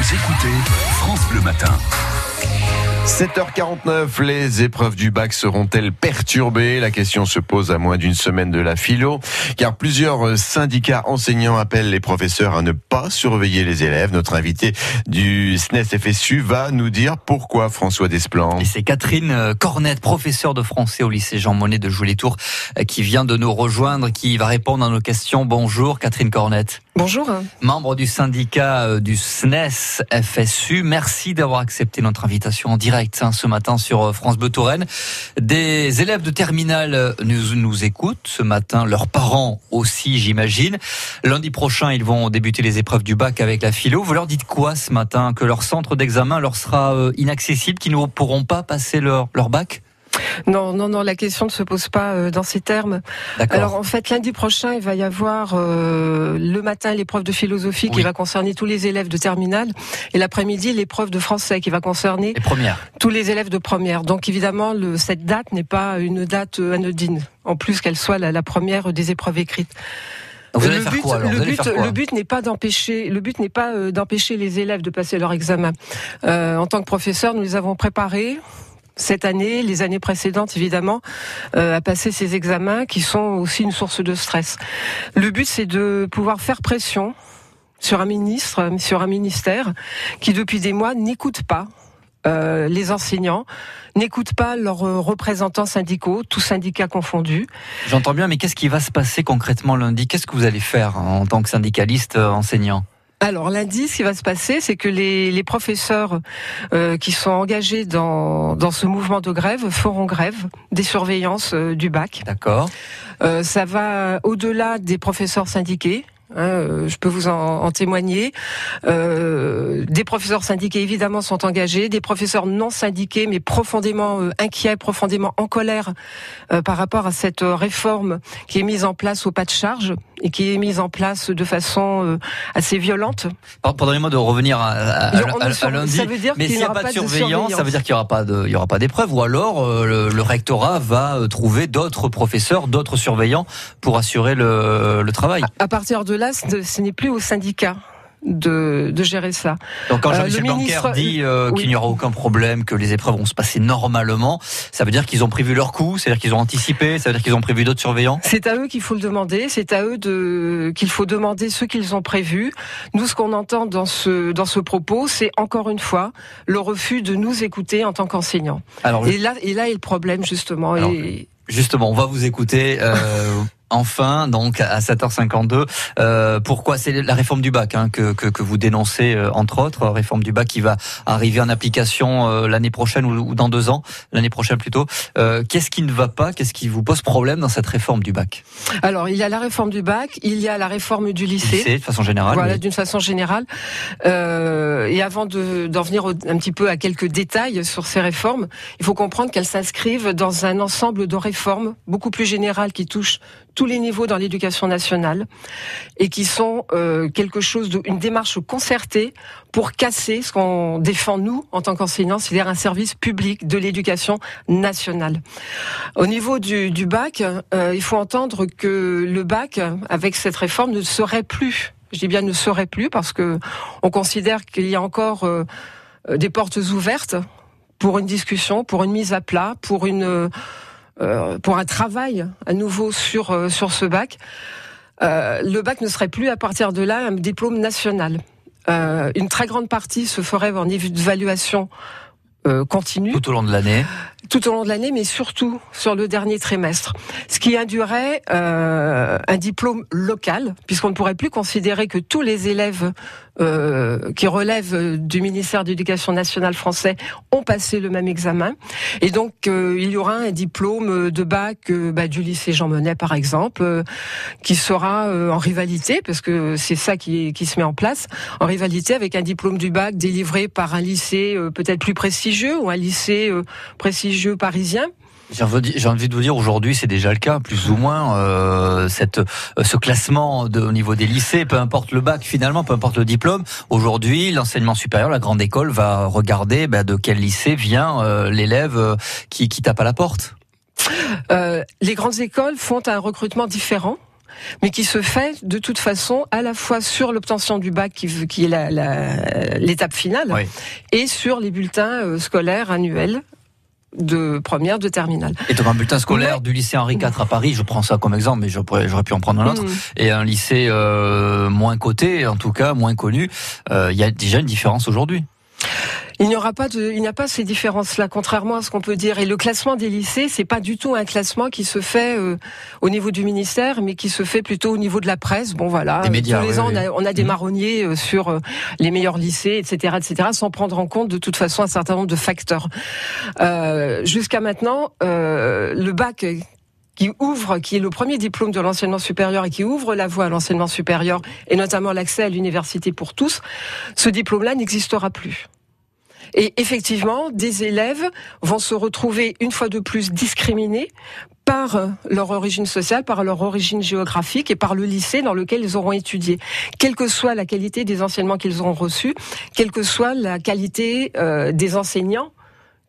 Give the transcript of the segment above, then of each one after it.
Vous écoutez France Bleu Matin. 7h49, les épreuves du bac seront-elles perturbées? La question se pose à moins d'une semaine de la philo, car plusieurs syndicats enseignants appellent les professeurs à ne pas surveiller les élèves. Notre invité du SNES FSU va nous dire pourquoi François Desplan. Et c'est Catherine Cornette, professeure de français au lycée Jean Monnet de Jouy-les-Tours, qui vient de nous rejoindre, qui va répondre à nos questions. Bonjour Catherine Cornette. Bonjour. Membre du syndicat euh, du SNES FSU, merci d'avoir accepté notre invitation en direct hein, ce matin sur euh, France Bleu Touraine. Des élèves de terminale euh, nous, nous écoutent ce matin, leurs parents aussi j'imagine. Lundi prochain, ils vont débuter les épreuves du bac avec la philo. Vous leur dites quoi ce matin? Que leur centre d'examen leur sera inaccessible, qu'ils ne pourront pas passer leur, leur bac? Non, non, non, la question ne se pose pas euh, dans ces termes. Alors en fait, lundi prochain, il va y avoir euh, le matin l'épreuve de philosophie qui va concerner tous les élèves de terminale et l'après-midi l'épreuve de français qui va concerner tous les élèves de première. Donc évidemment, le, cette date n'est pas une date euh, anodine, en plus qu'elle soit la, première des épreuves écrites. Vous allez faire quoi, le, but, le but n'est pas d'empêcher, le but n'est pas d'empêcher les élèves de passer leur examen. en tant que professeur, nous les avons préparés cette année, les années précédentes évidemment, euh, à passer ces examens qui sont aussi une source de stress. Le but c'est de pouvoir faire pression sur un ministre, sur ministère qui depuis des mois n'écoute pas euh, les enseignants n'écoute pas leurs représentants syndicaux, tous syndicats confondus. J'entends bien, mais qu'est-ce qui va se passer concrètement lundi? Qu'est-ce que vous allez faire en tant que syndicaliste euh, enseignant? Alors lundi, ce qui va se passer, c'est que les, les professeurs euh, qui sont engagés dans, dans ce mouvement de grève feront grève des surveillances euh, du bac. D'accord. Euh, ça va au-delà des professeurs syndiqués. Hein, euh, je peux vous en, en témoigner. Euh, des professeurs syndiqués évidemment sont engagés, des professeurs non syndiqués mais profondément euh, inquiets, profondément en colère euh, par rapport à cette réforme qui est mise en place au pas de charge et qui est mise en place de façon assez violente. Pardonnez-moi de revenir à, à, lundi. Ça veut dire mais s'il n'y a pas de surveillance, ça veut dire qu'il n'y aura pas de, il y aura pas d'épreuve, ou alors le, le, rectorat va trouver d'autres professeurs, d'autres surveillants pour assurer le, le travail. À, à partir de là, ce n'est plus au syndicat. De, de, gérer ça. Donc quand Jean-Michel euh, Blanquer dit euh, qu'il n'y aura aucun problème, que les épreuves vont se passer normalement, ça veut dire qu'ils ont prévu leur coup, c'est-à-dire qu'ils ont anticipé, ça veut dire qu'ils ont prévu d'autres surveillants? C'est à eux qu'il faut le demander, c'est à eux de qu'il faut demander ce qu'ils ont prévu. Nous, ce qu'on entend dans ce dans ce propos, c'est encore une fois le refus de nous écouter en tant qu'enseignants. Et là, et là est le problème justement. et... Justement, on va vous écouter. Euh, enfin, donc à 7h52. Euh, pourquoi c'est la réforme du bac hein, que, que, que, vous dénoncez, euh, entre autres, réforme du bac qui va arriver en application euh, l'année prochaine ou, dans deux ans, l'année prochaine plutôt. Euh, qu'est-ce qui ne va pas? Qu'est-ce qui vous pose problème dans cette réforme du bac? Alors, il y a la réforme du bac, il y a la réforme du lycée. lycée de façon générale. Voilà, d'une façon générale. et avant d'en venir un petit peu à quelques détails sur ces réformes, il faut comprendre qu'elles s'inscrivent dans un ensemble de réformes beaucoup plus générales qui touchent tous les niveaux dans l'éducation nationale et qui sont euh, quelque chose d'une démarche concertée pour casser ce qu'on défend nous en tant qu'enseignants, c'est-à-dire un service public de l'éducation nationale. Au niveau du, du bac, euh, il faut entendre que le bac, avec cette réforme, ne serait plus. Je dis bien ne serait plus parce que on considère qu'il y a encore euh, des portes ouvertes pour une discussion, pour une mise à plat, pour une pour un travail à nouveau sur euh, sur ce bac. Euh, le bac ne serait plus à partir de là un diplôme national. une très grande partie se ferait en évaluation continue. Tout au long de l'année tout au long de l'année, mais surtout sur le dernier trimestre. Ce qui induirait euh, un diplôme local, puisqu'on ne pourrait plus considérer que tous les élèves euh, qui relèvent du ministère de l'Éducation nationale français ont passé le même examen. Et donc, euh, il y aura un diplôme de bac euh, bah, du lycée Jean Monnet, par exemple, euh, qui sera en rivalité, parce que c'est ça qui, qui se met en place, en rivalité avec un diplôme du bac délivré par un lycée peut-être plus prestigieux ou un lycée prestigieux jeux parisiens. J'ai envie de vous dire aujourd'hui c'est déjà le cas plus ou moins euh, cette euh, ce classement de, au niveau des lycées peu importe le bac finalement peu importe le diplôme aujourd'hui l'enseignement supérieur la grande école va regarder bah, de quel lycée vient euh, l'élève qui, qui tape à la porte. les grandes écoles font un recrutement différent mais qui se fait de toute façon à la fois sur l'obtention du bac qui, qui est l'étape finale et sur les bulletins scolaires annuels de première, de terminale. Et donc un bulletin scolaire du lycée Henri IV à Paris, je prends ça comme exemple, mais j'aurais pu en prendre un autre, mm. et un lycée euh, moins coté, en tout cas moins connu, euh, il y a déjà une différence aujourd'hui. Il n'y aura pas de, il n'y a pas ces différences-là, contrairement à ce qu'on peut dire. Et le classement des lycées, c'est pas du tout un classement qui se fait euh, au niveau du ministère, mais qui se fait plutôt au niveau de la presse. Bon, voilà. Médias, Tous les ans, on, a, on a, des mmh. marronniers euh, sur euh, les meilleurs lycées, etc., etc., sans prendre en compte de toute façon un certain nombre de facteurs. Jusqu'à maintenant, le bac qui ouvre, qui est le premier diplôme de l'enseignement supérieur et qui ouvre la voie à l'enseignement supérieur et notamment l'accès à l'université pour tous, ce diplôme-là n'existera plus. Et effectivement, des élèves vont se retrouver une fois de plus discriminés par leur origine sociale, par leur origine géographique et par le lycée dans lequel ils auront étudié. Quelle que soit la qualité des enseignements qu'ils auront reçus, quelle que soit la qualité euh, des enseignants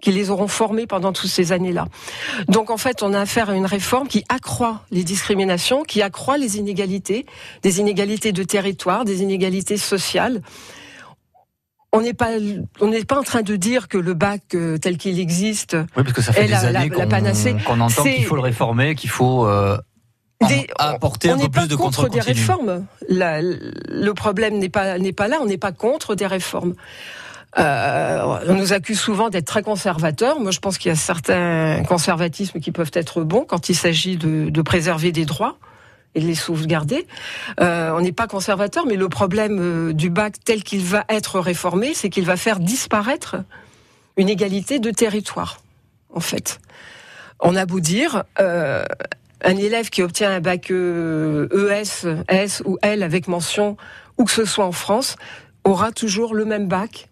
qui les auront formés pendant toutes ces années-là. Donc en fait, on a affaire à une réforme qui accroît les discriminations, qui accroît les inégalités, des inégalités de territoire, des inégalités sociales on n'est pas on n'est pas en train de dire que le bac euh, tel qu'il existe oui, parce que ça fait des années qu'on entend qu'il faut le réformer, qu'il faut euh, apporter un peu plus de contrôle contre des réformes. le problème n'est pas n'est pas là. On n'est pas contre des réformes. Euh, on nous accuse souvent d'être très conservateurs. Moi, je pense qu'il y a certains conservatismes qui peuvent être bons quand il s'agit de, de préserver des droits et de les sauvegarder. Euh, on n'est pas conservateur, mais le problème euh, du bac tel qu'il va être réformé, c'est qu'il va faire disparaître une égalité de territoire, en fait. On a beau dire, euh, un élève qui obtient un bac ES, e S ou L avec mention, où que ce soit en France, aura toujours le même bac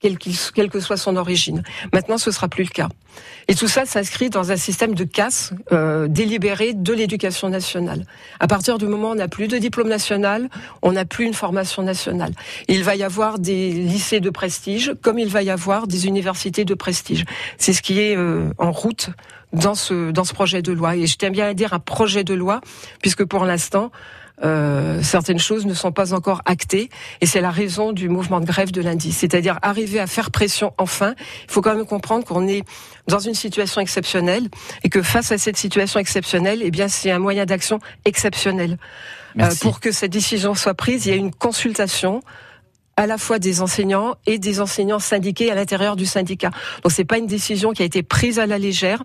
quelle, quelle, que soit son origine. Maintenant, ce sera plus le cas. Et tout ça s'inscrit dans un système de casse euh, délibéré de l'éducation nationale. À partir du moment où on n'a plus de diplôme national, on n'a plus une formation nationale. Il va y avoir des lycées de prestige, comme il va y avoir des universités de prestige. C'est ce qui est euh, en route dans ce dans ce projet de loi. Et je tiens bien à dire un projet de loi, puisque pour l'instant, euh, certaines choses ne sont pas encore actées et c'est la raison du mouvement de grève de lundi. C'est-à-dire arriver à faire pression enfin. Il faut quand même comprendre qu'on est dans une situation exceptionnelle et que face à cette situation exceptionnelle, eh bien c'est un moyen d'action exceptionnel. Euh, pour que cette décision soit prise, il y a une consultation à la fois des enseignants et des enseignants syndiqués à l'intérieur du syndicat. Donc c'est pas une décision qui a été prise à la légère.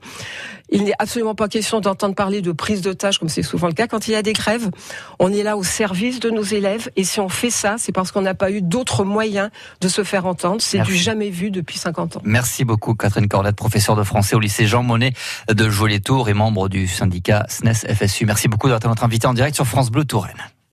Il n'est absolument pas question d'entendre parler de prise d'otage comme c'est souvent le cas quand il y a des grèves. On est là au service de nos élèves et si on fait ça, c'est parce qu'on n'a pas eu d'autres moyens de se faire entendre. C'est du jamais vu depuis 50 ans. Merci beaucoup Catherine Corlette, professeure de français au lycée Jean Monnet de Joliet-Tours et membre du syndicat SNES FSU. Merci beaucoup d'avoir été notre invité en direct sur France Bleu Touraine.